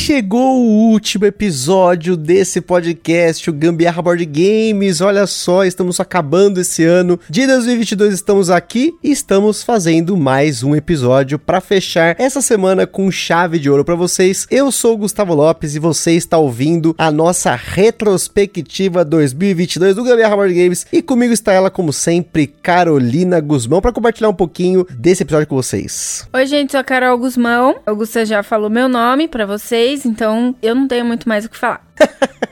Chegou o último episódio desse podcast, o Gambiarra Board Games. Olha só, estamos acabando esse ano de 2022, estamos aqui e estamos fazendo mais um episódio para fechar essa semana com chave de ouro para vocês. Eu sou o Gustavo Lopes e você está ouvindo a nossa retrospectiva 2022 do Gambiarra Board Games e comigo está ela como sempre, Carolina Guzmão, para compartilhar um pouquinho desse episódio com vocês. Oi, gente, sou a Carol Guzmão. Augusta já falou meu nome para vocês, então eu não tenho muito mais o que falar.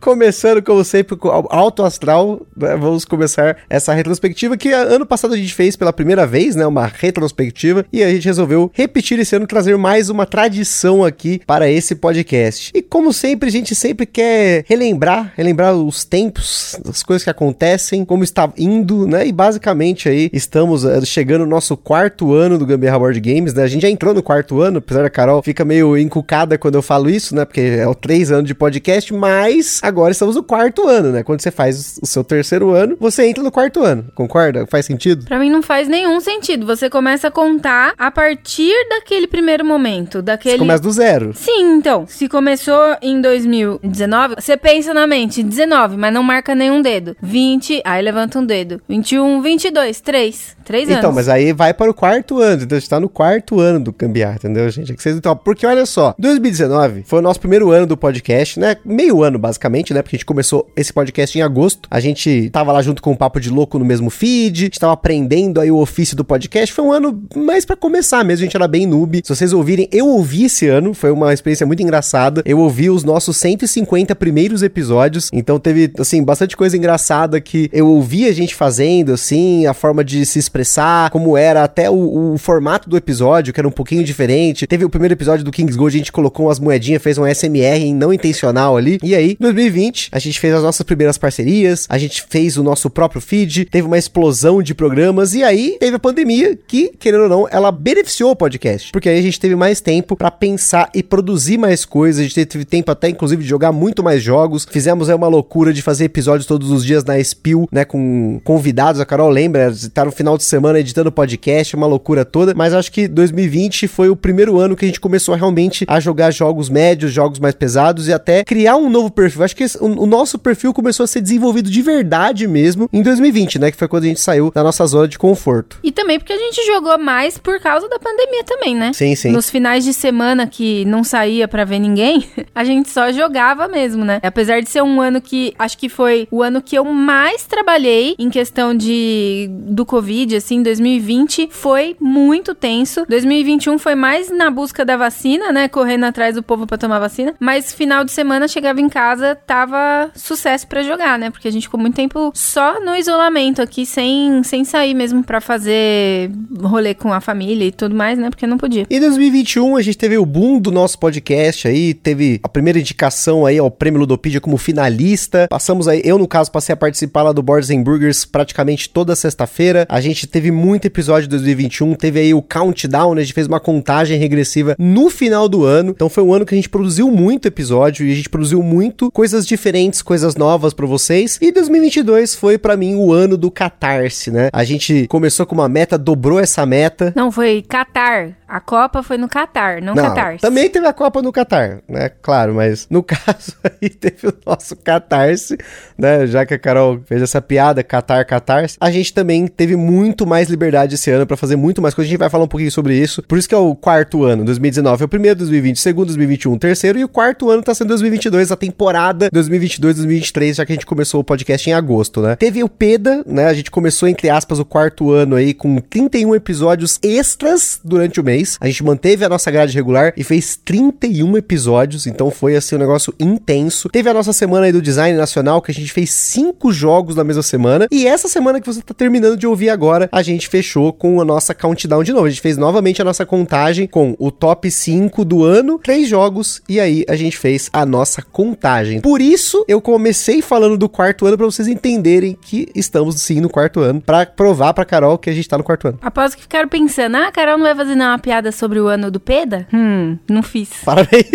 Começando, como sempre, com Alto Astral, né? vamos começar essa retrospectiva que ano passado a gente fez pela primeira vez, né? Uma retrospectiva, e a gente resolveu repetir esse ano, trazer mais uma tradição aqui para esse podcast. E como sempre, a gente sempre quer relembrar, relembrar os tempos, as coisas que acontecem, como está indo, né? E basicamente aí estamos uh, chegando no nosso quarto ano do Gambiarra Board Games, né? A gente já entrou no quarto ano, apesar da Carol fica meio encucada quando eu falo isso, né? Porque é o três anos de podcast, mas agora estamos no quarto ano, né? Quando você faz o seu terceiro ano, você entra no quarto ano. Concorda? Faz sentido? Pra mim não faz nenhum sentido. Você começa a contar a partir daquele primeiro momento, daquele... Você começa do zero. Sim, então. Se começou em 2019, você pensa na mente 19, mas não marca nenhum dedo. 20, aí levanta um dedo. 21, 22, 3. 3 anos. Então, mas aí vai para o quarto ano. Então, a gente tá no quarto ano do Cambiar, entendeu, gente? É que vocês, então, porque olha só, 2019 foi o nosso primeiro ano do podcast, né? Meio ano, basicamente, né? Porque a gente começou esse podcast em agosto. A gente tava lá junto com o Papo de Louco no mesmo feed. A gente tava aprendendo aí o ofício do podcast. Foi um ano mais para começar mesmo. A gente era bem noob. Se vocês ouvirem, eu ouvi esse ano. Foi uma experiência muito engraçada. Eu ouvi os nossos 150 primeiros episódios. Então teve, assim, bastante coisa engraçada que eu ouvi a gente fazendo, assim, a forma de se expressar, como era até o, o formato do episódio, que era um pouquinho diferente. Teve o primeiro episódio do Kings Gold, a gente colocou umas moedinhas, fez um SMR não intencional ali. E aí, 2020, a gente fez as nossas primeiras parcerias, a gente fez o nosso próprio feed, teve uma explosão de programas e aí teve a pandemia que, querendo ou não, ela beneficiou o podcast, porque aí a gente teve mais tempo para pensar e produzir mais coisas, a gente teve tempo até inclusive de jogar muito mais jogos. Fizemos aí uma loucura de fazer episódios todos os dias na Spill, né, com convidados, a Carol lembra, tá no final de semana editando podcast, uma loucura toda, mas acho que 2020 foi o primeiro ano que a gente começou realmente a jogar jogos médios, jogos mais pesados e até criar um novo perfil. Acho que esse, o, o, nosso perfil começou a ser desenvolvido de verdade mesmo em 2020, né, que foi quando a gente saiu da nossa zona de conforto. E também porque a gente jogou mais por causa da pandemia também, né? Sim, sim. Nos finais de semana que não saía para ver ninguém, a gente só jogava mesmo, né? Apesar de ser um ano que acho que foi o ano que eu mais trabalhei em questão de do Covid, assim, 2020 foi muito tenso. 2021 foi mais na busca da vacina, né? Correndo atrás do povo para tomar vacina. Mas final de semana chegava em casa, tava sucesso para jogar, né? Porque a gente ficou muito tempo só no isolamento aqui, sem, sem sair mesmo para fazer rolê com a família e tudo mais, né? Porque não podia. E 2021 a gente teve o boom do nosso podcast aí, teve a primeira indicação aí ao Prêmio Ludopedia como finalista. Passamos aí, eu no caso passei a participar lá do Boards and Burgers praticamente toda sexta-feira. A gente teve muito episódio de 2021, teve aí o countdown, né? A gente fez uma contagem regressiva no final do ano. Então foi um ano que a gente produziu muito episódio e a gente produziu muito coisas diferentes, coisas novas para vocês. E 2022 foi para mim o ano do catarse, né? A gente começou com uma meta, dobrou essa meta. Não, foi Qatar. A Copa foi no Qatar, não, não Qatar. Também teve a Copa no Qatar, né? Claro, mas no caso aí teve o nosso catarse, né? Já que a Carol fez essa piada, Qatar, catarse. A gente também teve muito mais liberdade esse ano para fazer muito mais coisas. A gente vai falar um pouquinho sobre isso. Por isso que é o quarto ano, 2019 é o primeiro, 2020 segundo, 2021 terceiro e o quarto ano tá sendo 2022, a temporada 2022-2023, já que a gente começou o podcast em agosto, né? Teve o PEDA, né? A gente começou entre aspas o quarto ano aí com 31 episódios extras durante o mês. A gente manteve a nossa grade regular e fez 31 episódios, então foi assim um negócio intenso. Teve a nossa semana aí do design nacional que a gente fez cinco jogos na mesma semana e essa semana que você tá terminando de ouvir agora, a gente fechou com a nossa countdown de novo. A gente fez novamente a nossa contagem com o top 5 do ano, três jogos e aí a gente fez a nossa contagem. Por isso, eu comecei falando do quarto ano pra vocês entenderem que estamos sim no quarto ano, Pra provar pra Carol que a gente tá no quarto ano. Após que ficaram pensando, ah, a Carol não vai fazer nenhuma piada sobre o ano do Peda? Hum, não fiz. Parabéns.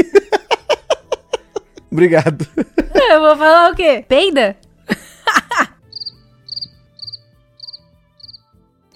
Obrigado. Eu vou falar o quê? Peida?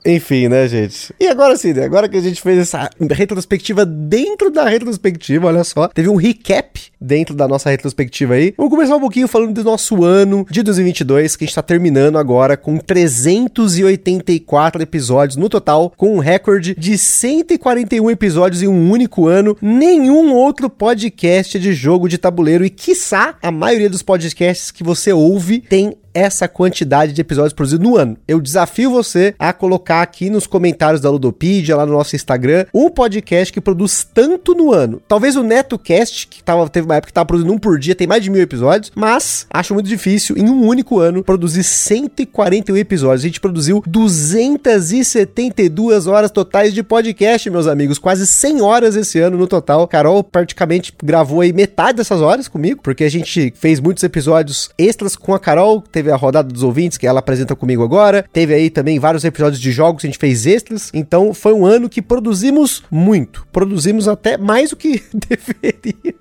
Enfim, né, gente? E agora sim, né? Agora que a gente fez essa retrospectiva dentro da retrospectiva, olha só, teve um recap dentro da nossa retrospectiva aí. Vamos começar um pouquinho falando do nosso ano de 2022, que a gente tá terminando agora com 384 episódios no total, com um recorde de 141 episódios em um único ano. Nenhum outro podcast de jogo de tabuleiro e, quiçá, a maioria dos podcasts que você ouve tem essa quantidade de episódios produzidos no ano. Eu desafio você a colocar aqui nos comentários da Ludopedia, lá no nosso Instagram, um podcast que produz tanto no ano. Talvez o NetoCast, que tava, teve uma época que tava produzindo um por dia, tem mais de mil episódios, mas acho muito difícil, em um único ano, produzir 141 episódios. A gente produziu 272 horas totais de podcast, meus amigos. Quase 100 horas esse ano no total. Carol praticamente gravou aí metade dessas horas comigo, porque a gente fez muitos episódios extras com a Carol, teve teve a rodada dos ouvintes, que ela apresenta comigo agora. Teve aí também vários episódios de jogos a gente fez extras. Então foi um ano que produzimos muito. Produzimos até mais do que deveria.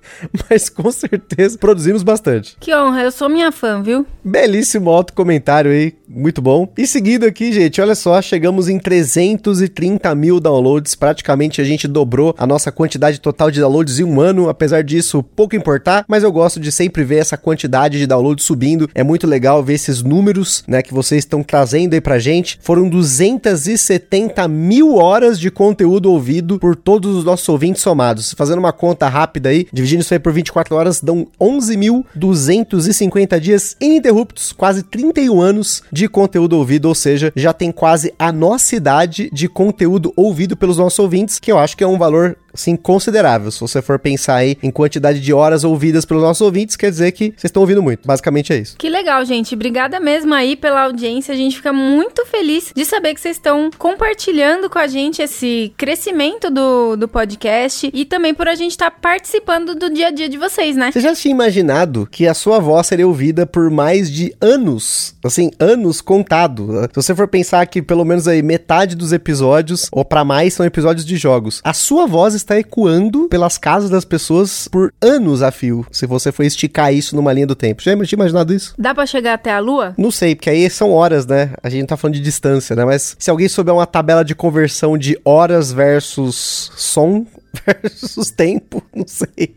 Mas com certeza produzimos bastante. Que honra, eu sou minha fã, viu? Belíssimo auto comentário aí, muito bom. E seguindo aqui, gente, olha só, chegamos em 330 mil downloads. Praticamente a gente dobrou a nossa quantidade total de downloads em um ano. Apesar disso, pouco importar, mas eu gosto de sempre ver essa quantidade de downloads subindo. É muito legal ver esses números, né, que vocês estão trazendo aí pra gente. Foram 270 mil horas de conteúdo ouvido por todos os nossos ouvintes somados. Fazendo uma conta rápida aí, dividindo isso aí por 24 horas, dão 11.250 dias ininterruptos, quase 31 anos de conteúdo ouvido, ou seja, já tem quase a nossa idade de conteúdo ouvido pelos nossos ouvintes, que eu acho que é um valor assim, considerável. Se você for pensar aí em quantidade de horas ouvidas pelos nossos ouvintes, quer dizer que vocês estão ouvindo muito. Basicamente é isso. Que legal, gente. Obrigada mesmo aí pela audiência. A gente fica muito feliz de saber que vocês estão compartilhando com a gente esse crescimento do, do podcast e também por a gente estar tá participando do dia a dia de vocês, né? Você já tinha imaginado que a sua voz seria ouvida por mais de anos? Assim, anos contado. Se você for pensar que pelo menos aí metade dos episódios, ou para mais, são episódios de jogos. A sua voz está ecoando pelas casas das pessoas por anos a fio, se você for esticar isso numa linha do tempo. Já tinha imaginado isso? Dá para chegar até a Lua? Não sei, porque aí são horas, né? A gente tá falando de distância, né? Mas se alguém souber uma tabela de conversão de horas versus som versus tempo, não sei.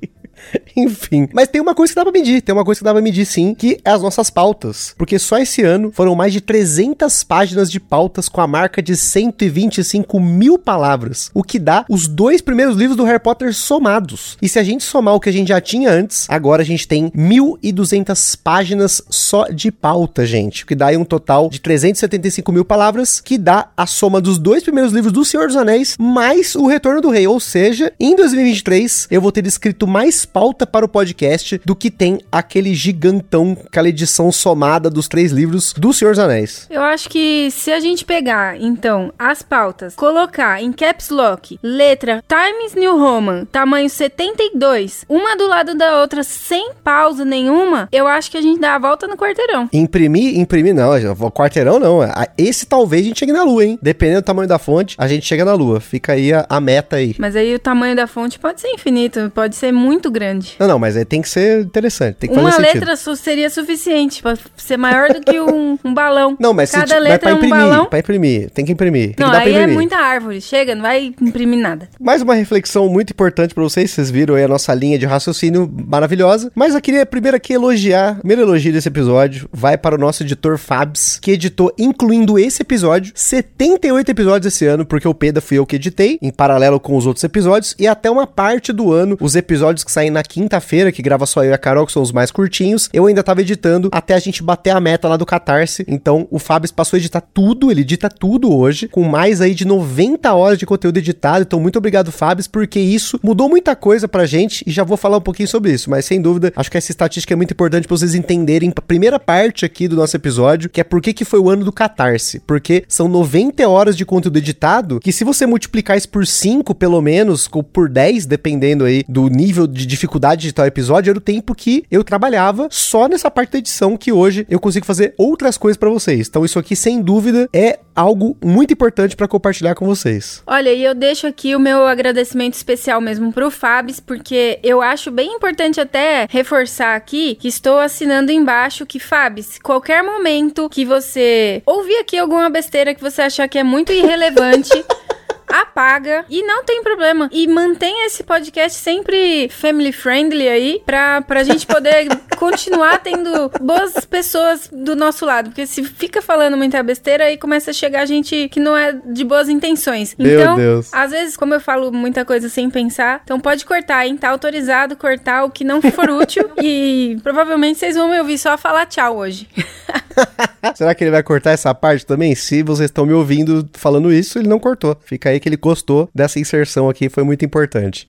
Enfim. Mas tem uma coisa que dá pra medir, tem uma coisa que dá pra medir sim, que é as nossas pautas. Porque só esse ano foram mais de 300 páginas de pautas com a marca de 125 mil palavras, o que dá os dois primeiros livros do Harry Potter somados. E se a gente somar o que a gente já tinha antes, agora a gente tem 1.200 páginas só de pauta, gente, o que dá aí um total de 375 mil palavras, que dá a soma dos dois primeiros livros do Senhor dos Anéis, mais o Retorno do Rei. Ou seja, em 2023 eu vou ter escrito mais pauta para o podcast do que tem aquele gigantão, aquela edição somada dos três livros do Senhor dos Anéis. Eu acho que se a gente pegar, então, as pautas, colocar em caps lock, letra Times New Roman, tamanho 72, uma do lado da outra, sem pausa nenhuma, eu acho que a gente dá a volta no quarteirão. Imprimir, imprimir não, quarteirão não. Esse talvez a gente chegue na lua, hein? Dependendo do tamanho da fonte, a gente chega na lua. Fica aí a, a meta aí. Mas aí o tamanho da fonte pode ser infinito, pode ser muito grande grande. Não, não, mas aí tem que ser interessante, tem que Uma fazer letra seria suficiente pra ser maior do que um, um balão. Não, mas Cada se, letra é pra imprimir, é um balão. pra imprimir, tem que imprimir. Tem não, que aí é imprimir. muita árvore. Chega, não vai imprimir nada. Mais uma reflexão muito importante pra vocês, vocês viram aí a nossa linha de raciocínio maravilhosa, mas eu queria primeiro aqui elogiar, primeiro elogio desse episódio vai para o nosso editor Fabs, que editou, incluindo esse episódio, 78 episódios esse ano, porque o Peda fui eu que editei, em paralelo com os outros episódios, e até uma parte do ano, os episódios que saem na quinta-feira, que grava só eu e a Carol, que são os mais curtinhos, eu ainda tava editando até a gente bater a meta lá do Catarse. Então o Fábio passou a editar tudo, ele edita tudo hoje, com mais aí de 90 horas de conteúdo editado. Então muito obrigado, Fábio, porque isso mudou muita coisa pra gente e já vou falar um pouquinho sobre isso. Mas sem dúvida, acho que essa estatística é muito importante pra vocês entenderem a primeira parte aqui do nosso episódio, que é por que, que foi o ano do Catarse. Porque são 90 horas de conteúdo editado, que se você multiplicar isso por 5, pelo menos, ou por 10, dependendo aí do nível de dificuldade de tal episódio era o tempo que eu trabalhava só nessa parte da edição que hoje eu consigo fazer outras coisas para vocês. Então isso aqui sem dúvida é algo muito importante para compartilhar com vocês. Olha, e eu deixo aqui o meu agradecimento especial mesmo pro Fabs, porque eu acho bem importante até reforçar aqui que estou assinando embaixo que Fabs, qualquer momento que você ouvir aqui alguma besteira que você achar que é muito irrelevante, apaga e não tem problema. E mantenha esse podcast sempre family friendly aí pra, pra gente poder continuar tendo boas pessoas do nosso lado. Porque se fica falando muita besteira aí começa a chegar gente que não é de boas intenções. Meu Então, Deus. às vezes, como eu falo muita coisa sem pensar, então pode cortar, hein? Tá autorizado cortar o que não for útil. e provavelmente vocês vão me ouvir só falar tchau hoje. Será que ele vai cortar essa parte também? Se vocês estão me ouvindo falando isso, ele não cortou. Fica aí que ele gostou dessa inserção aqui, foi muito importante.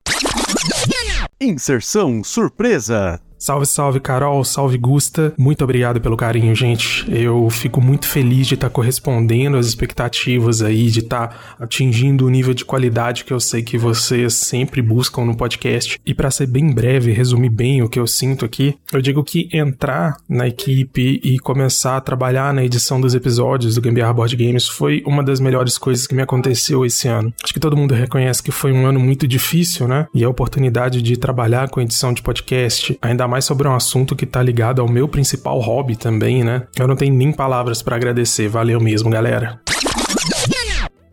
Inserção surpresa. Salve, salve, Carol, salve, Gusta. Muito obrigado pelo carinho, gente. Eu fico muito feliz de estar correspondendo às expectativas aí, de estar atingindo o nível de qualidade que eu sei que vocês sempre buscam no podcast. E para ser bem breve, resumir bem o que eu sinto aqui, eu digo que entrar na equipe e começar a trabalhar na edição dos episódios do Gambiarra Board Games foi uma das melhores coisas que me aconteceu esse ano. Acho que todo mundo reconhece que foi um ano muito difícil, né? E a oportunidade de trabalhar com edição de podcast, ainda mais sobre um assunto que tá ligado ao meu principal hobby também, né? Eu não tenho nem palavras para agradecer. Valeu mesmo, galera.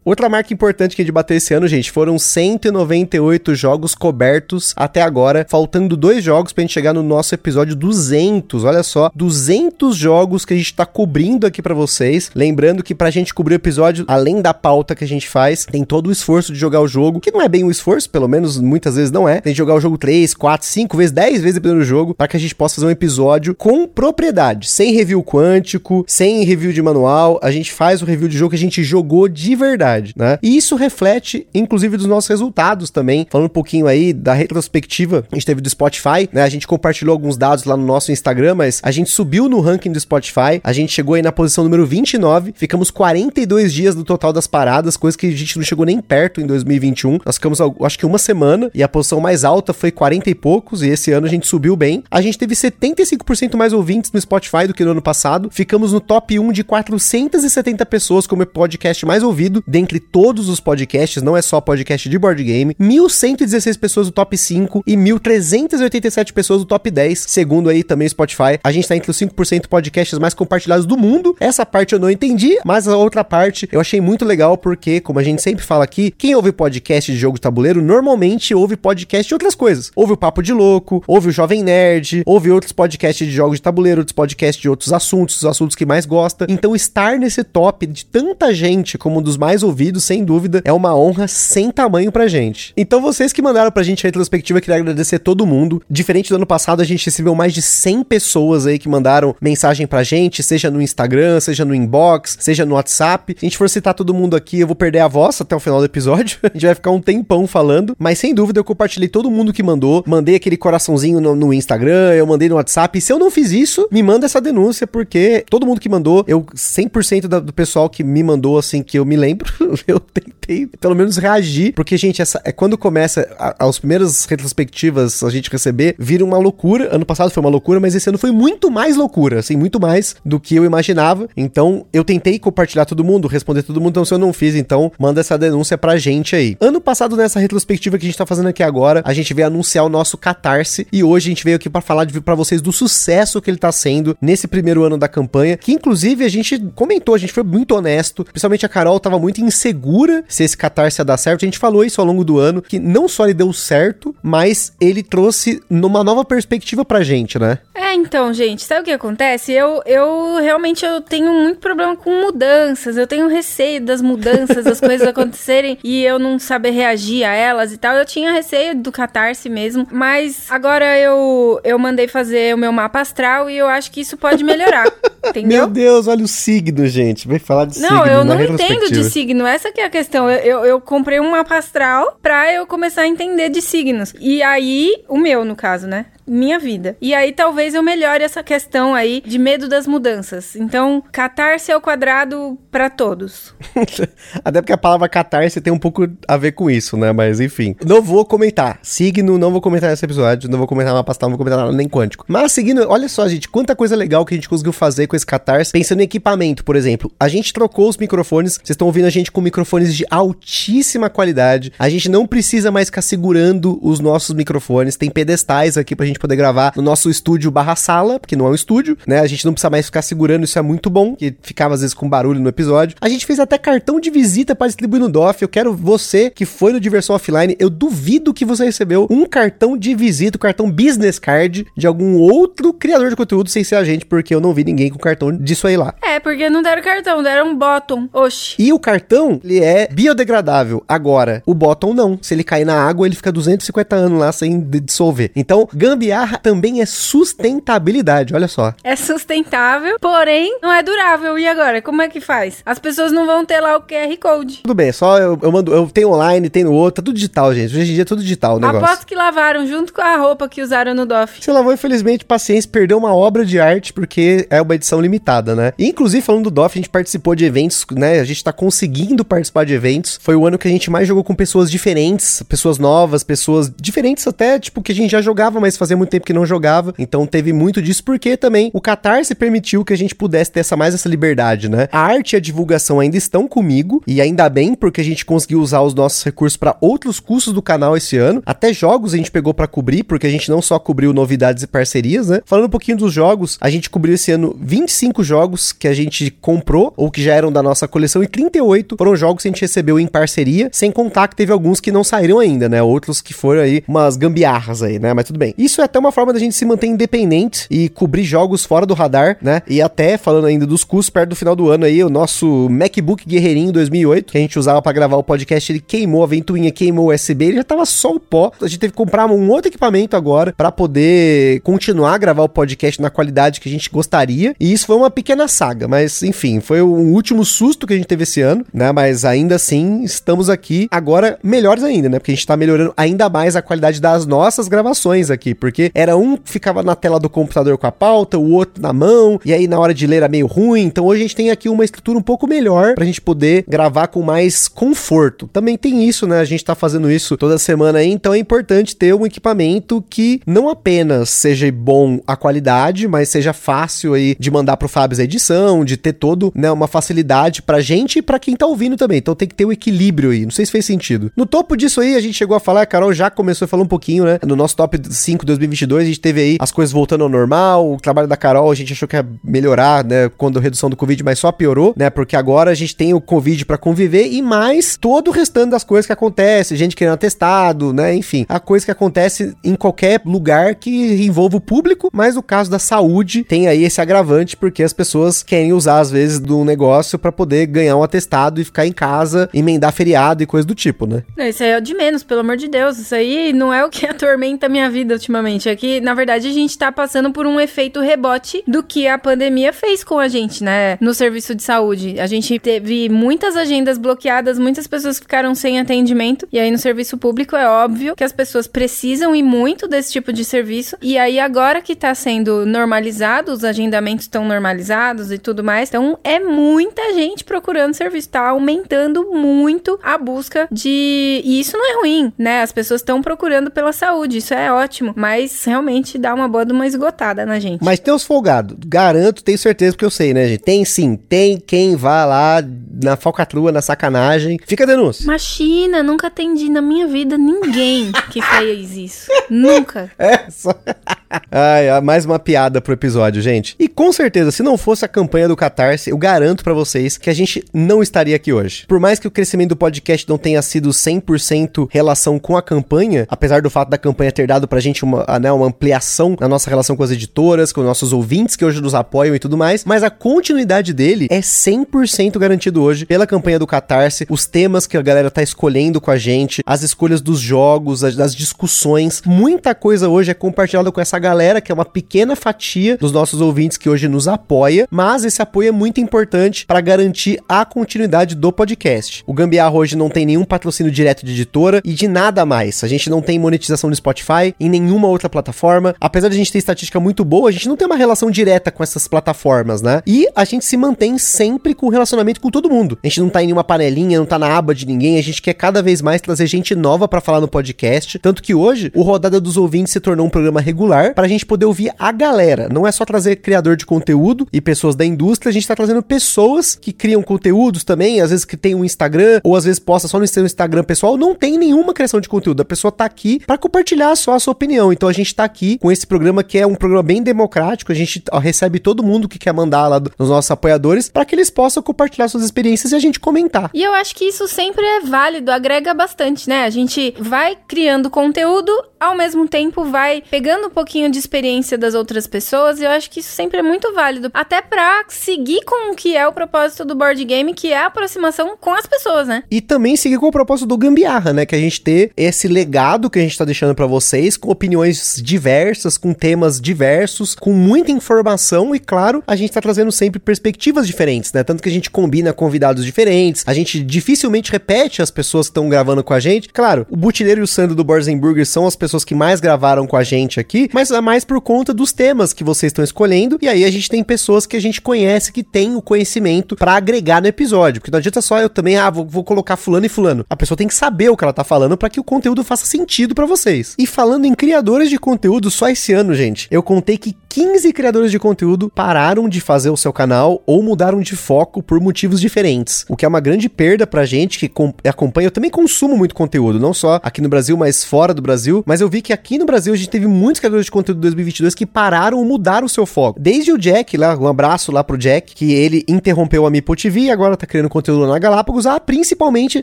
Outra marca importante que a gente bateu esse ano, gente, foram 198 jogos cobertos até agora, faltando dois jogos pra gente chegar no nosso episódio 200. Olha só, 200 jogos que a gente tá cobrindo aqui pra vocês. Lembrando que pra gente cobrir o episódio, além da pauta que a gente faz, tem todo o esforço de jogar o jogo, que não é bem um esforço, pelo menos muitas vezes não é. Tem que jogar o jogo 3, 4, 5 vezes, 10 vezes dependendo do jogo, para que a gente possa fazer um episódio com propriedade, sem review quântico, sem review de manual. A gente faz o review de jogo que a gente jogou de verdade né? E isso reflete, inclusive, dos nossos resultados também. Falando um pouquinho aí da retrospectiva, a gente teve do Spotify, né? A gente compartilhou alguns dados lá no nosso Instagram, mas a gente subiu no ranking do Spotify, a gente chegou aí na posição número 29, ficamos 42 dias no total das paradas, coisa que a gente não chegou nem perto em 2021. Nós ficamos, acho que uma semana, e a posição mais alta foi 40 e poucos, e esse ano a gente subiu bem. A gente teve 75% mais ouvintes no Spotify do que no ano passado, ficamos no top 1 de 470 pessoas como podcast mais ouvido, dentre todos os podcasts, não é só podcast de board game, 1.116 pessoas do top 5 e 1.387 pessoas do top 10, segundo aí também o Spotify. A gente tá entre os 5% podcasts mais compartilhados do mundo. Essa parte eu não entendi, mas a outra parte eu achei muito legal porque, como a gente sempre fala aqui, quem ouve podcast de jogo de tabuleiro normalmente ouve podcast de outras coisas. Ouve o Papo de Louco, ouve o Jovem Nerd, ouve outros podcasts de jogos de tabuleiro, outros podcasts de outros assuntos, os assuntos que mais gosta. Então estar nesse top de tanta gente como um dos mais ouvidos, sem dúvida, é uma honra sem tamanho pra gente. Então vocês que mandaram pra gente a retrospectiva, queria agradecer todo mundo. Diferente do ano passado, a gente recebeu mais de 100 pessoas aí que mandaram mensagem pra gente, seja no Instagram, seja no inbox, seja no WhatsApp. Se a gente for citar todo mundo aqui, eu vou perder a voz até o final do episódio. A gente vai ficar um tempão falando, mas sem dúvida eu compartilhei todo mundo que mandou. Mandei aquele coraçãozinho no, no Instagram, eu mandei no WhatsApp. E se eu não fiz isso, me manda essa denúncia, porque todo mundo que mandou, eu 100% da, do pessoal que me mandou, assim, que eu me lembro, eu tentei pelo menos reagir, porque, gente, essa é quando começa as primeiras retrospectivas a gente receber, vira uma loucura. Ano passado foi uma loucura, mas esse ano foi muito mais loucura, assim, muito mais do que eu imaginava. Então, eu tentei compartilhar todo mundo, responder todo mundo, então se eu não fiz, então manda essa denúncia pra gente aí. Ano passado, nessa retrospectiva que a gente tá fazendo aqui agora, a gente veio anunciar o nosso Catarse e hoje a gente veio aqui para falar pra vocês do sucesso que ele tá sendo nesse primeiro ano da campanha, que inclusive a gente comentou, a gente foi muito honesto, principalmente a Carol tava muito insegura se esse Catarse ia dar certo. A gente falou isso ao longo do ano, que não só ele deu certo, mas ele trouxe numa nova perspectiva pra gente, né? É, então, gente, sabe o que acontece? Eu, eu realmente eu tenho muito problema com mudanças. Eu tenho receio das mudanças, das coisas acontecerem e eu não saber reagir a elas e tal. Eu tinha receio do catarse mesmo, mas agora eu, eu mandei fazer o meu mapa astral e eu acho que isso pode melhorar. entendeu? Meu Deus, olha o signo, gente. Vem falar de signo. Não, eu não entendo de signo. Essa que é a questão. Eu, eu, eu comprei um mapa astral pra eu começar a entender de signos. E aí, o meu, no caso, né? Minha vida. E aí talvez eu melhore essa questão aí de medo das mudanças. Então, catarse ao quadrado para todos. Até porque a palavra catarse tem um pouco a ver com isso, né? Mas enfim. Não vou comentar. Signo, não vou comentar nesse episódio. Não vou comentar uma pastel, não vou comentar nada nem quântico. Mas seguindo, olha só, gente, quanta coisa legal que a gente conseguiu fazer com esse catarse. Pensando em equipamento, por exemplo. A gente trocou os microfones. Vocês estão ouvindo a gente com microfones de altíssima qualidade. A gente não precisa mais ficar segurando os nossos microfones. Tem pedestais aqui pra gente poder gravar no nosso estúdio barra sala, porque não é um estúdio, né? A gente não precisa mais ficar segurando, isso é muito bom, que ficava às vezes com barulho no episódio. A gente fez até cartão de visita para distribuir no DOF. Eu quero você que foi no Diversão Offline, eu duvido que você recebeu um cartão de visita, um cartão business card de algum outro criador de conteúdo sem ser a gente, porque eu não vi ninguém com cartão disso aí lá. É, porque não deram cartão, deram um bottom. Oxi. E o cartão, ele é biodegradável. Agora, o bottom não. Se ele cair na água, ele fica 250 anos lá sem dissolver. Então, gambiarra também é sustentabilidade, olha só. É sustentável, porém não é durável. E agora, como é que faz? As pessoas não vão ter lá o QR Code. Tudo bem, só eu, eu mando, eu tenho online, tenho no outro, tá tudo digital, gente. Hoje em dia é tudo digital o negócio. Aposto que lavaram junto com a roupa que usaram no DOF. Você lavou, infelizmente, paciência, perdeu uma obra de arte porque é uma edição limitada, né? E, inclusive, falando do DOF, a gente participou de eventos, né? A gente tá conseguindo participar de eventos. Foi o ano que a gente mais jogou com pessoas diferentes, pessoas novas, pessoas diferentes até, tipo, que a gente já jogava, mas fazia muito tempo que não jogava. Então teve muito disso, porque também o Catarse permitiu que a gente pudesse ter essa, mais essa liberdade, né? A arte e a divulgação ainda estão comigo, e ainda bem, porque a gente conseguiu usar os nossos recursos para outros custos do canal esse ano. Até jogos a gente pegou para cobrir, porque a gente não só cobriu novidades e parcerias, né? Falando um pouquinho dos jogos, a gente cobriu esse ano 25 jogos que a gente comprou, ou que já eram da nossa coleção, e 38 foram jogos que a gente recebeu em parceria, sem contar que teve alguns que não saíram ainda, né? Outros que foram aí umas gambiarras aí, né? Mas tudo bem. Isso é até uma forma da gente se manter independente e cobrir jogos fora do radar, né? E até, falando ainda dos custos, perto do final do ano aí, o nosso MacBook Guerreirinho 2008, que a gente usava para gravar o podcast, ele queimou a ventoinha, queimou o USB, ele já tava só o pó. A gente teve que comprar um outro equipamento agora para poder continuar a gravar o podcast na qualidade que a gente gostaria. E isso foi uma pequena saga, mas enfim, foi o último susto que a gente teve esse ano, né? Mas ainda assim, estamos aqui agora melhores ainda, né? Porque a gente tá melhorando ainda mais a qualidade das nossas gravações aqui, porque era um que ficava na tela do computador com a pauta, o outro na mão, e aí na hora de ler era meio ruim. Então hoje a gente tem aqui uma estrutura um pouco melhor pra gente poder gravar com mais conforto. Também tem isso, né? A gente tá fazendo isso toda semana aí, então é importante ter um equipamento que não apenas seja bom a qualidade, mas seja fácil aí de mandar pro Fábio a edição, de ter todo, né, uma facilidade pra gente e pra quem tá ouvindo também. Então tem que ter o um equilíbrio aí. Não sei se fez sentido. No topo disso aí, a gente chegou a falar, a Carol já começou a falar um pouquinho, né? No nosso top 5 2022, a gente teve aí as coisas voltando ao normal, o trabalho da Carol, a gente achou que ia melhorar, né, quando a redução do Covid, mas só piorou, né? Porque agora a gente tem o Covid para conviver e mais todo o restante das coisas que acontece, gente querendo atestado, né? Enfim, a coisa que acontece em qualquer lugar que envolva o público, mas no caso da saúde tem aí esse agravante porque as pessoas querem usar às vezes do negócio para poder ganhar um atestado e ficar em casa, emendar feriado e coisa do tipo, né? Isso aí é o de menos, pelo amor de Deus. Isso aí não é o que atormenta a minha vida ultimamente. É que, na verdade, a gente tá passando por um efeito rebote do que a pandemia fez com a gente, né? No serviço de saúde. A gente teve muitas agendas bloqueadas, muitas pessoas ficaram sem atendimento. E aí, no serviço público, é óbvio que as pessoas precisam ir muito desse tipo de serviço. E aí, agora que tá sendo normalizado, os agendamentos estão normalizados e tudo mais. Então, é muita gente procurando serviço. Tá aumentando muito a busca de. E isso não é ruim, né? As pessoas estão procurando pela saúde. Isso é ótimo. Mas realmente dá uma boa de uma esgotada na gente. Mas tem os folgados. Garanto, tenho certeza porque eu sei, né, gente? Tem sim. Tem quem vá lá na falcatrua, na sacanagem. Fica a denúncia. Imagina, nunca atendi na minha vida ninguém que fez isso. nunca. É, só. Ai, mais uma piada pro episódio, gente. E com certeza, se não fosse a campanha do Catarse, eu garanto para vocês que a gente não estaria aqui hoje. Por mais que o crescimento do podcast não tenha sido 100% relação com a campanha, apesar do fato da campanha ter dado pra gente uma, né, uma ampliação na nossa relação com as editoras, com nossos ouvintes que hoje nos apoiam e tudo mais, mas a continuidade dele é 100% garantido hoje pela campanha do Catarse, os temas que a galera tá escolhendo com a gente, as escolhas dos jogos, as, das discussões, muita coisa hoje é compartilhada com essa galera que é uma pequena fatia dos nossos ouvintes que hoje nos apoia, mas esse apoio é muito importante para garantir a continuidade do podcast. O Gambiarra hoje não tem nenhum patrocínio direto de editora e de nada mais. A gente não tem monetização no Spotify, em nenhuma outra plataforma. Apesar de a gente ter estatística muito boa, a gente não tem uma relação direta com essas plataformas, né? E a gente se mantém sempre com relacionamento com todo mundo. A gente não tá em nenhuma panelinha, não tá na aba de ninguém, a gente quer cada vez mais trazer gente nova para falar no podcast. Tanto que hoje o Rodada dos Ouvintes se tornou um programa regular para a gente poder ouvir a galera. Não é só trazer criador de conteúdo e pessoas da indústria, a gente tá trazendo pessoas que criam conteúdos também, às vezes que tem um Instagram, ou às vezes posta só no seu Instagram pessoal, não tem nenhuma criação de conteúdo. A pessoa tá aqui para compartilhar só a sua opinião. Então a gente tá aqui com esse programa que é um programa bem democrático, a gente ó, recebe todo mundo que quer mandar lá dos nossos apoiadores para que eles possam compartilhar suas experiências e a gente comentar. E eu acho que isso sempre é válido, agrega bastante, né? A gente vai criando conteúdo, ao mesmo tempo vai pegando um pouquinho de experiência das outras pessoas, e eu acho que isso sempre é muito válido, até pra seguir com o que é o propósito do board game, que é a aproximação com as pessoas, né? E também seguir com o propósito do Gambiarra, né? Que a gente ter esse legado que a gente tá deixando para vocês, com opiniões diversas, com temas diversos, com muita informação e, claro, a gente tá trazendo sempre perspectivas diferentes, né? Tanto que a gente combina convidados diferentes, a gente dificilmente repete as pessoas que estão gravando com a gente. Claro, o Butileiro e o Sandro do Boards Burgers são as pessoas que mais gravaram com a gente aqui, mas é mais por conta dos temas que vocês estão escolhendo. E aí a gente tem pessoas que a gente conhece que tem o conhecimento para agregar no episódio. Porque não adianta só eu também, ah, vou, vou colocar fulano e fulano. A pessoa tem que saber o que ela tá falando para que o conteúdo faça sentido para vocês. E falando em criadores de conteúdo, só esse ano, gente, eu contei que 15 criadores de conteúdo pararam de fazer o seu canal ou mudaram de foco por motivos diferentes. O que é uma grande perda pra gente que acompanha. Eu também consumo muito conteúdo, não só aqui no Brasil, mas fora do Brasil. Mas eu vi que aqui no Brasil a gente teve muitos criadores de conteúdo de 2022 que pararam ou mudaram o seu foco. Desde o Jack, lá, um abraço lá pro Jack, que ele interrompeu a Mipo TV e agora tá criando conteúdo na Galápagos. Ah, principalmente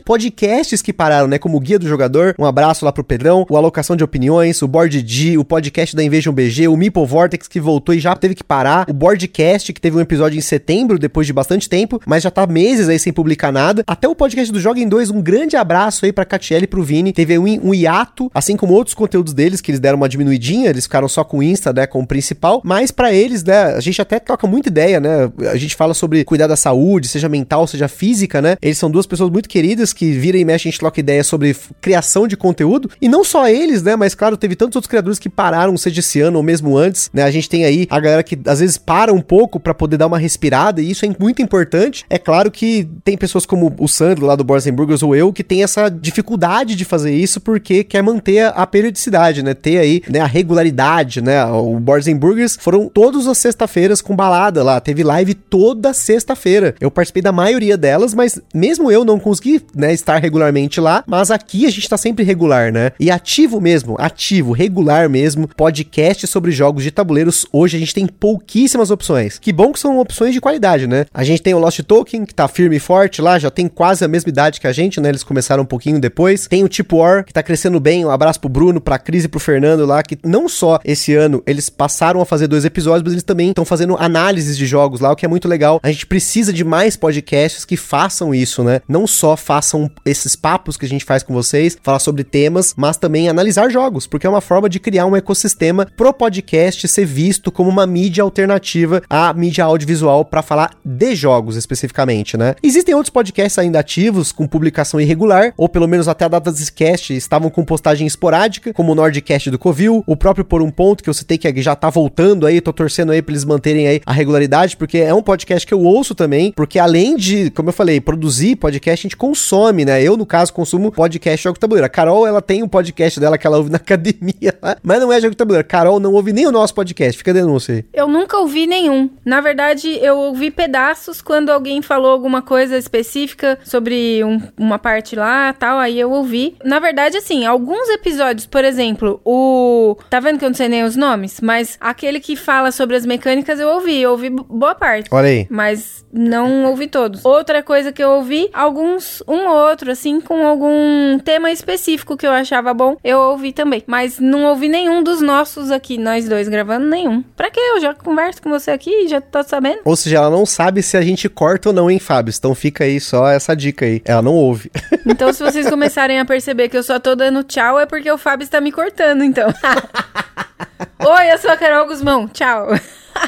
podcasts que pararam, né? Como o Guia do Jogador. Um abraço lá pro Pedrão, o Alocação de Opiniões, o Board G, o podcast da Invasion BG, o Mipo Vortex que voltou e já teve que parar. O Boardcast, que teve um episódio em setembro, depois de bastante tempo, mas já tá meses aí sem publicar nada. Até o podcast do Joga em 2, um grande abraço aí pra Catiele e pro Vini. Teve um, um hiato, assim como outros conteúdos deles, que eles deram uma diminuidinha, eles ficaram só com o Insta, né, como principal. Mas para eles, né, a gente até troca muita ideia, né? A gente fala sobre cuidar da saúde, seja mental, seja física, né? Eles são duas pessoas muito queridas que vira e mexe, a gente troca ideia sobre criação de conteúdo. E não só eles, né? Mas claro, teve tantos outros criadores que pararam, seja esse ano ou mesmo antes, né? A gente tem aí a galera que às vezes para um pouco para poder dar uma respirada, e isso é muito importante. É claro que tem pessoas como o Sandro lá do Borzenburgers ou eu que tem essa dificuldade de fazer isso porque quer manter a periodicidade, né? Ter aí, né, a regularidade, né? O Borzenburgers foram todas as sexta-feiras com balada lá, teve live toda sexta-feira. Eu participei da maioria delas, mas mesmo eu não consegui, né, estar regularmente lá, mas aqui a gente tá sempre regular, né? E ativo mesmo, ativo, regular mesmo, podcast sobre jogos de tabuleiros. Hoje a gente tem pouquíssimas opções. Que bom que são opções de qualidade, né? A gente tem o Lost Token, que tá firme e forte lá, já tem quase a mesma idade que a gente, né? Eles começaram um pouquinho depois. Tem o Tipo War, que tá crescendo bem. Um abraço pro Bruno, pra Cris e pro Fernando lá, que não só esse ano eles passaram a fazer dois episódios, mas eles também estão fazendo análises de jogos lá, o que é muito legal. A gente precisa de mais podcasts que façam isso, né? Não só façam esses papos que a gente faz com vocês, falar sobre temas, mas também analisar jogos, porque é uma forma de criar um ecossistema pro podcast ser visto como uma mídia alternativa à mídia audiovisual para falar de jogos especificamente, né? Existem outros podcasts ainda ativos com publicação irregular, ou pelo menos até a data desse cast estavam com postagem esporádica, como o Nordcast do Covil, o próprio Por um Ponto, que eu citei que já tá voltando aí, tô torcendo aí pra eles manterem aí a regularidade, porque é um podcast que eu ouço também, porque além de, como eu falei, produzir podcast, a gente consome, né? Eu, no caso, consumo podcast Jogo Tabuleiro. A Carol, ela tem um podcast dela que ela ouve na academia, mas não é Jogo Tabuleiro. Carol não ouve nem o nosso podcast, fica a denúncia aí. Eu nunca ouvi nenhum. Na verdade, eu ouvi pedaços quando alguém falou alguma coisa específica sobre um, uma parte lá, tal, aí eu ouvi. Na verdade, assim, alguns episódios, por exemplo, o Tá vendo que eu não sei nem os nomes, mas aquele que fala sobre as mecânicas eu ouvi, eu ouvi boa parte. Olha aí. Mas não ouvi todos. Outra coisa que eu ouvi, alguns um ou outro assim com algum tema específico que eu achava bom, eu ouvi também, mas não ouvi nenhum dos nossos aqui, nós dois gravando nenhum. Pra quê? Eu já converso com você aqui, já tô sabendo. Ou seja, ela não sabe se a gente corta ou não, hein, Fábio? Então fica aí só essa dica aí. Ela não ouve. Então, se vocês começarem a perceber que eu só tô dando tchau, é porque o Fábio está me cortando, então. Oi, eu sou a Carol Guzmão. Tchau.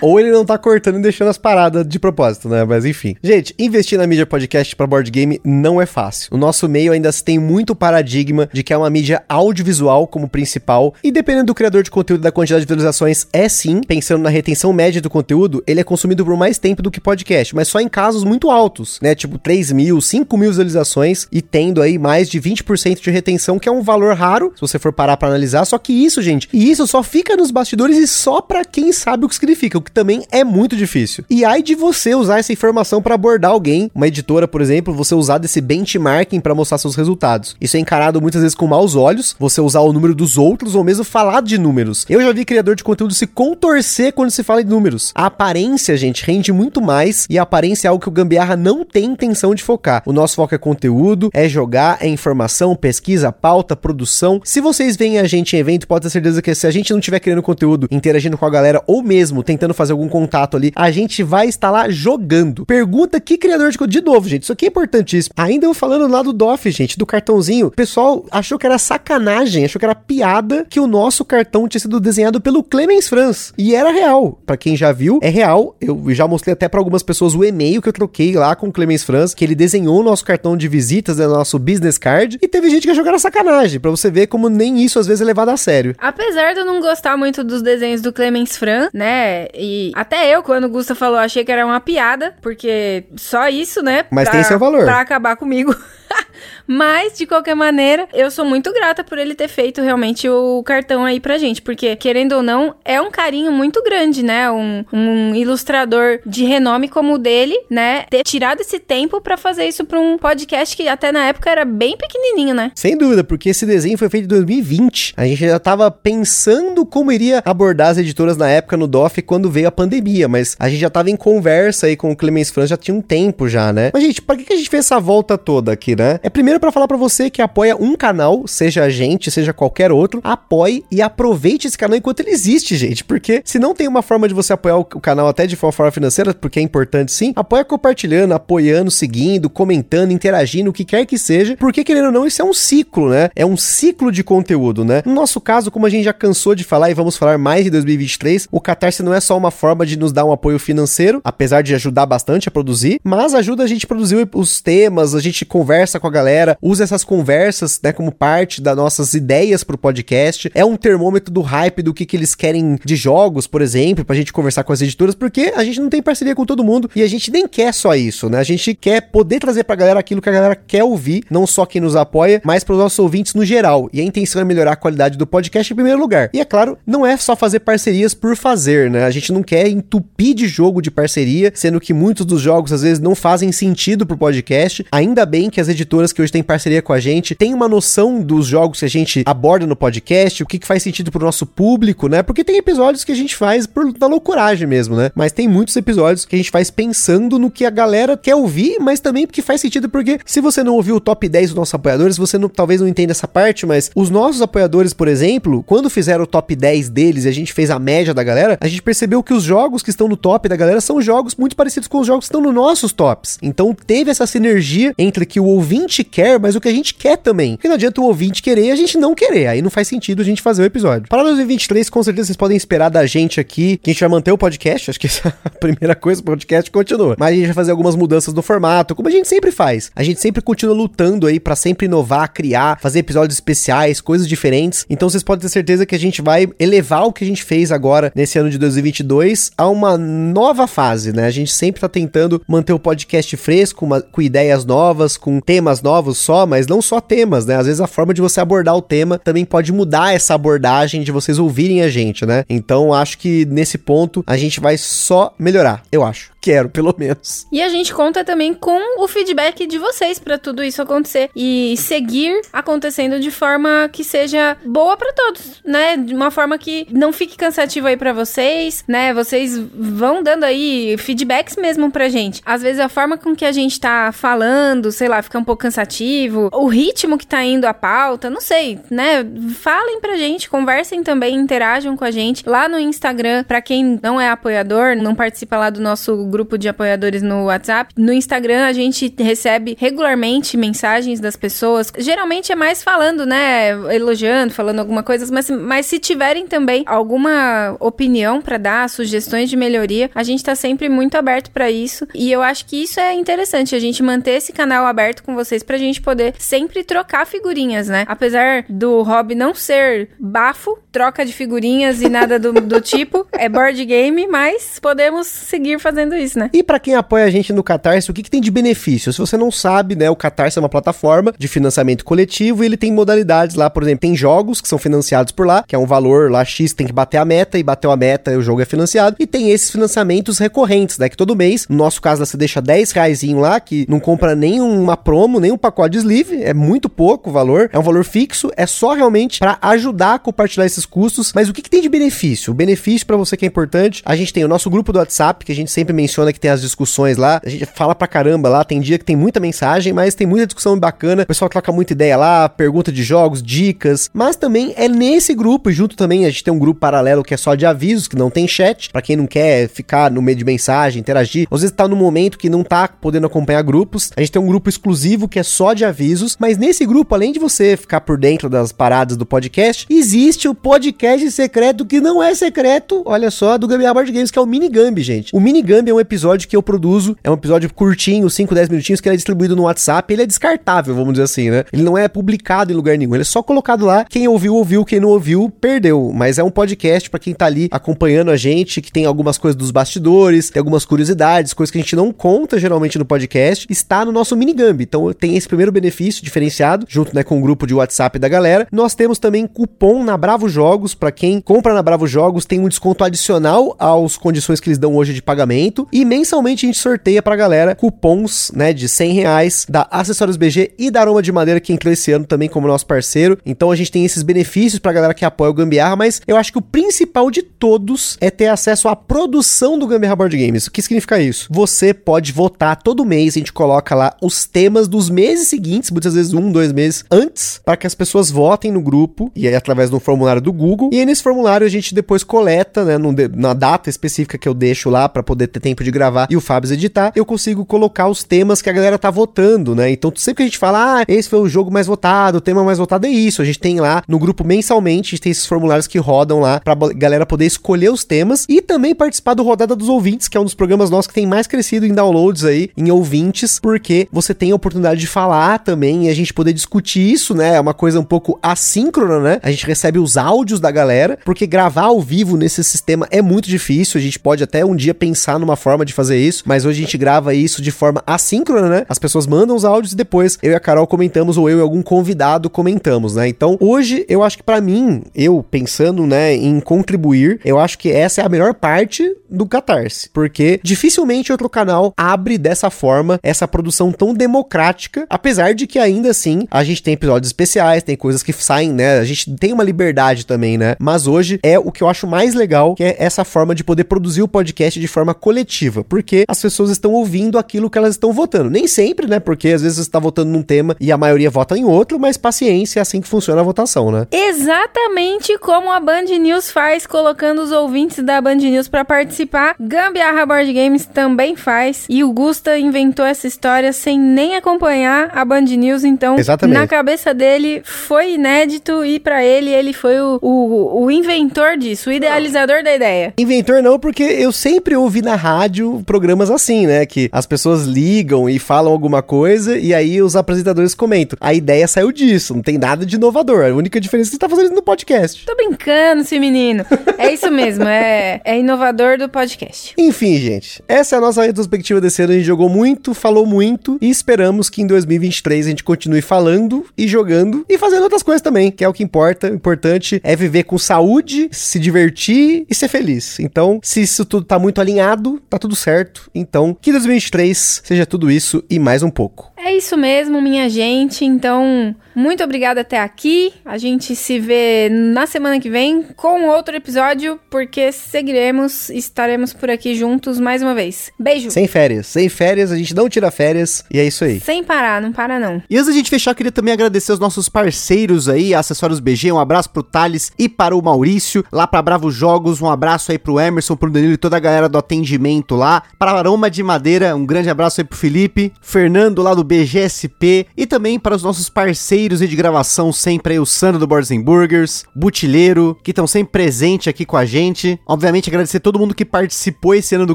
Ou ele não tá cortando e deixando as paradas de propósito, né? Mas enfim. Gente, investir na mídia podcast para board game não é fácil. O nosso meio ainda tem muito paradigma de que é uma mídia audiovisual como principal, e dependendo do criador de conteúdo e da quantidade de visualizações, é sim, pensando na retenção média do conteúdo, ele é consumido por mais tempo do que podcast, mas só em casos muito altos, né? Tipo 3 mil, 5 mil visualizações e tendo aí mais de 20% de retenção, que é um valor raro, se você for parar para analisar. Só que isso, gente, e isso só fica nos bastidores e só para quem sabe o que significa que também é muito difícil. E aí de você usar essa informação para abordar alguém, uma editora, por exemplo, você usar desse benchmarking para mostrar seus resultados. Isso é encarado muitas vezes com maus olhos, você usar o número dos outros ou mesmo falar de números. Eu já vi criador de conteúdo se contorcer quando se fala de números. A aparência, gente, rende muito mais e a aparência é algo que o Gambiarra não tem intenção de focar. O nosso foco é conteúdo, é jogar, é informação, pesquisa, pauta, produção. Se vocês veem a gente em evento, pode ter certeza que se a gente não estiver criando conteúdo, interagindo com a galera ou mesmo tentando tentando fazer algum contato ali, a gente vai estar lá jogando. Pergunta que criador de conteúdo. De novo, gente, isso aqui é importantíssimo. Ainda eu falando lá do DOF, gente, do cartãozinho, o pessoal achou que era sacanagem, achou que era piada que o nosso cartão tinha sido desenhado pelo Clemens Franz. E era real. Para quem já viu, é real. Eu já mostrei até para algumas pessoas o e-mail que eu troquei lá com o Clemens Franz, que ele desenhou o nosso cartão de visitas, né, nosso business card, e teve gente que achou que era sacanagem, para você ver como nem isso às vezes é levado a sério. Apesar de eu não gostar muito dos desenhos do Clemens Franz, né, e até eu, quando o Gusta falou, achei que era uma piada, porque só isso, né? Mas pra, tem seu valor. Pra acabar comigo. Mas, de qualquer maneira, eu sou muito grata por ele ter feito realmente o cartão aí pra gente. Porque, querendo ou não, é um carinho muito grande, né? Um, um ilustrador de renome como o dele, né? Ter tirado esse tempo para fazer isso pra um podcast que até na época era bem pequenininho, né? Sem dúvida, porque esse desenho foi feito em 2020. A gente já tava pensando como iria abordar as editoras na época no DOF quando veio a pandemia. Mas a gente já tava em conversa aí com o Clemens Franz já tinha um tempo já, né? Mas, gente, pra que a gente fez essa volta toda aqui, né? É primeiro para falar para você que apoia um canal, seja a gente, seja qualquer outro, apoie e aproveite esse canal enquanto ele existe, gente. Porque se não tem uma forma de você apoiar o canal até de forma financeira, porque é importante sim, apoia compartilhando, apoiando, seguindo, comentando, interagindo, o que quer que seja. Porque, querendo ou não, isso é um ciclo, né? É um ciclo de conteúdo, né? No nosso caso, como a gente já cansou de falar e vamos falar mais em 2023, o Catarse não é só uma forma de nos dar um apoio financeiro, apesar de ajudar bastante a produzir, mas ajuda a gente a produzir os temas, a gente conversa com a galera, usa essas conversas, né, como parte das nossas ideias pro podcast. É um termômetro do hype do que, que eles querem de jogos, por exemplo, pra gente conversar com as editoras, porque a gente não tem parceria com todo mundo e a gente nem quer só isso, né? A gente quer poder trazer pra galera aquilo que a galera quer ouvir, não só quem nos apoia, mas pros nossos ouvintes no geral. E a intenção é melhorar a qualidade do podcast em primeiro lugar. E é claro, não é só fazer parcerias por fazer, né? A gente não quer entupir de jogo de parceria, sendo que muitos dos jogos às vezes não fazem sentido pro podcast. Ainda bem que as editoras que hoje têm parceria com a gente, tem uma noção dos jogos que a gente aborda no podcast, o que, que faz sentido pro nosso público, né? Porque tem episódios que a gente faz por da loucuragem mesmo, né? Mas tem muitos episódios que a gente faz pensando no que a galera quer ouvir, mas também porque faz sentido, porque se você não ouviu o top 10 dos nossos apoiadores, você não, talvez não entenda essa parte, mas os nossos apoiadores, por exemplo, quando fizeram o top 10 deles e a gente fez a média da galera, a gente percebeu que os jogos que estão no top da galera são jogos muito parecidos com os jogos que estão nos nossos tops. Então teve essa sinergia entre que o ouvinte quer, mas o que a gente quer também. Porque não adianta o ouvinte querer e a gente não querer. Aí não faz sentido a gente fazer o episódio. Para 2023, com certeza vocês podem esperar da gente aqui que a gente vai manter o podcast. Acho que essa é a primeira coisa, o podcast continua. Mas a gente vai fazer algumas mudanças no formato, como a gente sempre faz. A gente sempre continua lutando aí para sempre inovar, criar, fazer episódios especiais, coisas diferentes. Então vocês podem ter certeza que a gente vai elevar o que a gente fez agora nesse ano de 2022 a uma nova fase, né? A gente sempre tá tentando manter o podcast fresco, uma, com ideias novas, com temas novos só, mas não só temas, né? Às vezes a forma de você abordar o tema também pode mudar essa abordagem de vocês ouvirem a gente, né? Então acho que nesse ponto a gente vai só melhorar, eu acho. Quero, pelo menos. E a gente conta também com o feedback de vocês para tudo isso acontecer e seguir acontecendo de forma que seja boa para todos, né? De uma forma que não fique cansativo aí para vocês, né? Vocês vão dando aí feedbacks mesmo pra gente. Às vezes a forma com que a gente tá falando, sei lá, fica um pouco cansativo, o ritmo que tá indo a pauta, não sei, né? Falem pra gente, conversem também, interajam com a gente lá no Instagram. Para quem não é apoiador, não participa lá do nosso grupo de apoiadores no WhatsApp. No Instagram, a gente recebe regularmente mensagens das pessoas. Geralmente é mais falando, né? Elogiando, falando alguma coisa, mas, mas se tiverem também alguma opinião para dar, sugestões de melhoria, a gente tá sempre muito aberto para isso. E eu acho que isso é interessante, a gente manter esse canal aberto com vocês pra gente poder sempre trocar figurinhas, né? Apesar do hobby não ser bafo, troca de figurinhas e nada do, do tipo, é board game, mas podemos seguir fazendo isso, né? E para quem apoia a gente no Catarse, o que, que tem de benefício? Se você não sabe, né, o Catarse é uma plataforma de financiamento coletivo e ele tem modalidades lá, por exemplo, tem jogos que são financiados por lá, que é um valor lá X, tem que bater a meta e bateu a meta, o jogo é financiado. E tem esses financiamentos recorrentes, né, que todo mês, no nosso caso, você deixa 10 reais lá, que não compra nem uma promo, nem um pacote de sleeve, é muito pouco o valor, é um valor fixo, é só realmente para ajudar a compartilhar esses custos. Mas o que, que tem de benefício? O benefício para você que é importante, a gente tem o nosso grupo do WhatsApp, que a gente sempre menciona que tem as discussões lá, a gente fala pra caramba lá, tem dia que tem muita mensagem, mas tem muita discussão bacana, o pessoal troca muita ideia lá, pergunta de jogos, dicas, mas também é nesse grupo, junto também a gente tem um grupo paralelo que é só de avisos, que não tem chat, para quem não quer ficar no meio de mensagem, interagir, às vezes tá no momento que não tá podendo acompanhar grupos, a gente tem um grupo exclusivo que é só de avisos, mas nesse grupo, além de você ficar por dentro das paradas do podcast, existe o podcast secreto que não é secreto, olha só, do Gambiarra Board Games, que é o Minigambi, gente. O Minigambi é um episódio que eu produzo, é um episódio curtinho, 5, 10 minutinhos, que ele é distribuído no WhatsApp, ele é descartável, vamos dizer assim, né? Ele não é publicado em lugar nenhum, ele é só colocado lá, quem ouviu, ouviu, quem não ouviu, perdeu, mas é um podcast para quem tá ali acompanhando a gente, que tem algumas coisas dos bastidores, tem algumas curiosidades, coisas que a gente não conta geralmente no podcast, está no nosso Minigambi. Então tem esse primeiro benefício diferenciado, junto né, com o grupo de WhatsApp da galera. Nós temos também cupom na Bravo Jogos, para quem compra na Bravo Jogos, tem um desconto adicional às condições que eles dão hoje de pagamento. E mensalmente a gente sorteia pra galera cupons né, de 100 reais da Acessórios BG e da Aroma de Madeira, que entrou esse ano também como nosso parceiro. Então a gente tem esses benefícios pra galera que apoia o Gambiarra, mas eu acho que o principal de todos é ter acesso à produção do Gambiarra Board Games. O que significa isso? Você pode votar todo mês, a gente coloca lá os temas dos meses seguintes, muitas vezes um, dois meses antes, para que as pessoas votem no grupo, e aí através do formulário do Google. E aí nesse formulário a gente depois coleta, né, no, na data específica que eu deixo lá para poder ter tempo de gravar e o Fábio editar, eu consigo colocar os temas que a galera tá votando, né? Então sempre que a gente fala, ah, esse foi o jogo mais votado, o tema mais votado é isso, a gente tem lá no grupo mensalmente, tem esses formulários que rodam lá pra galera poder escolher os temas e também participar do Rodada dos Ouvintes, que é um dos programas nossos que tem mais crescido em downloads aí, em ouvintes, porque você tem a oportunidade de falar também e a gente poder discutir isso, né? É uma coisa um pouco assíncrona, né? A gente recebe os áudios da galera, porque gravar ao vivo nesse sistema é muito difícil. A gente pode até um dia pensar numa forma de fazer isso, mas hoje a gente grava isso de forma assíncrona, né? As pessoas mandam os áudios e depois eu e a Carol comentamos, ou eu e algum convidado comentamos, né? Então hoje eu acho que para mim, eu pensando, né, em contribuir, eu acho que essa é a melhor parte do Catarse, porque dificilmente outro canal abre dessa forma essa produção tão democrática, apesar de que ainda assim a gente tem episódios especiais, tem coisas que saem, né? A gente tem uma liberdade também, né? Mas hoje é o que eu acho mais legal, que é essa forma de poder produzir o podcast de forma coletiva, porque as pessoas estão ouvindo aquilo que elas estão votando. Nem sempre, né? Porque às vezes você está votando num tema e a maioria vota em outro, mas paciência, é assim que funciona a votação, né? Exatamente como a Band News faz, colocando os ouvintes da Band News para participar. Gambiarra Board Games também faz. E o Gusta inventou essa história sem nem acompanhar a Band News, então Exatamente. na cabeça dele foi inédito e para ele ele foi o, o, o inventor disso, o idealizador da ideia. Inventor não, porque eu sempre ouvi na rádio programas assim, né? Que as pessoas ligam e falam alguma coisa e aí os apresentadores comentam. A ideia saiu disso, não tem nada de inovador. A única diferença é que você tá fazendo isso no podcast. Tô brincando, esse menino. É isso mesmo, é, é inovador do podcast. Enfim, gente, essa é a nossa retrospectiva desse ano. A gente jogou muito, falou muito e esperamos que em 2023 a gente continue falando e jogando e fazendo outras coisas também, que é o que importa. O importante é viver com saúde, se divertir e ser feliz. Então, se isso tudo tá muito alinhado, tá tudo certo. Então, que 2023 seja tudo isso e mais um pouco. É isso mesmo, minha gente. Então, muito obrigada até aqui. A gente se vê na semana que vem com outro episódio, porque seguiremos, estaremos por aqui juntos mais uma vez. Beijo. Sem férias, sem férias, a gente não tira férias e é isso aí. Sem parar, não para não. E antes da gente fechar, eu queria também agradecer os nossos parceiros aí, Acessórios BG, um abraço pro Thales e para o Maurício, lá pra Bravo Jogos, um abraço aí pro Emerson, pro Danilo e toda a galera do atendimento evento lá. Para Aroma de Madeira, um grande abraço aí pro Felipe, Fernando lá do BGSP e também para os nossos parceiros de gravação sempre aí, o Sandro do Boards Burgers, Butileiro, que estão sempre presente aqui com a gente. Obviamente agradecer todo mundo que participou esse ano do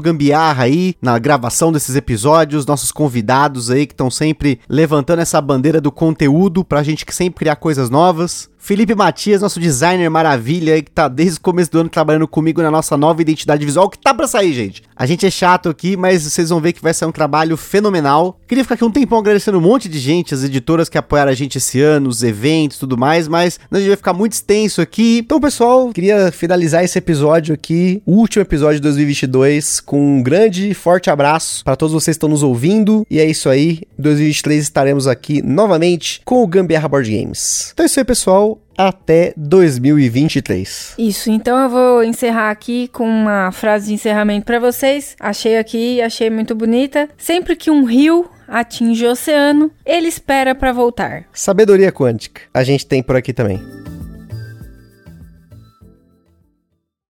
Gambiarra aí, na gravação desses episódios, nossos convidados aí que estão sempre levantando essa bandeira do conteúdo pra gente sempre criar coisas novas. Felipe Matias, nosso designer maravilha, que tá desde o começo do ano trabalhando comigo na nossa nova identidade visual, que tá pra sair, gente. A gente é chato aqui, mas vocês vão ver que vai ser um trabalho fenomenal. Queria ficar aqui um tempão agradecendo um monte de gente, as editoras que apoiaram a gente esse ano, os eventos tudo mais, mas a gente vai ficar muito extenso aqui. Então, pessoal, queria finalizar esse episódio aqui, o último episódio de 2022, com um grande e forte abraço para todos vocês que estão nos ouvindo. E é isso aí, em 2023 estaremos aqui novamente com o Gambiarra Board Games. Então é isso aí, pessoal até 2023. Isso, então eu vou encerrar aqui com uma frase de encerramento para vocês. Achei aqui, achei muito bonita. Sempre que um rio atinge o oceano, ele espera para voltar. Sabedoria quântica, a gente tem por aqui também.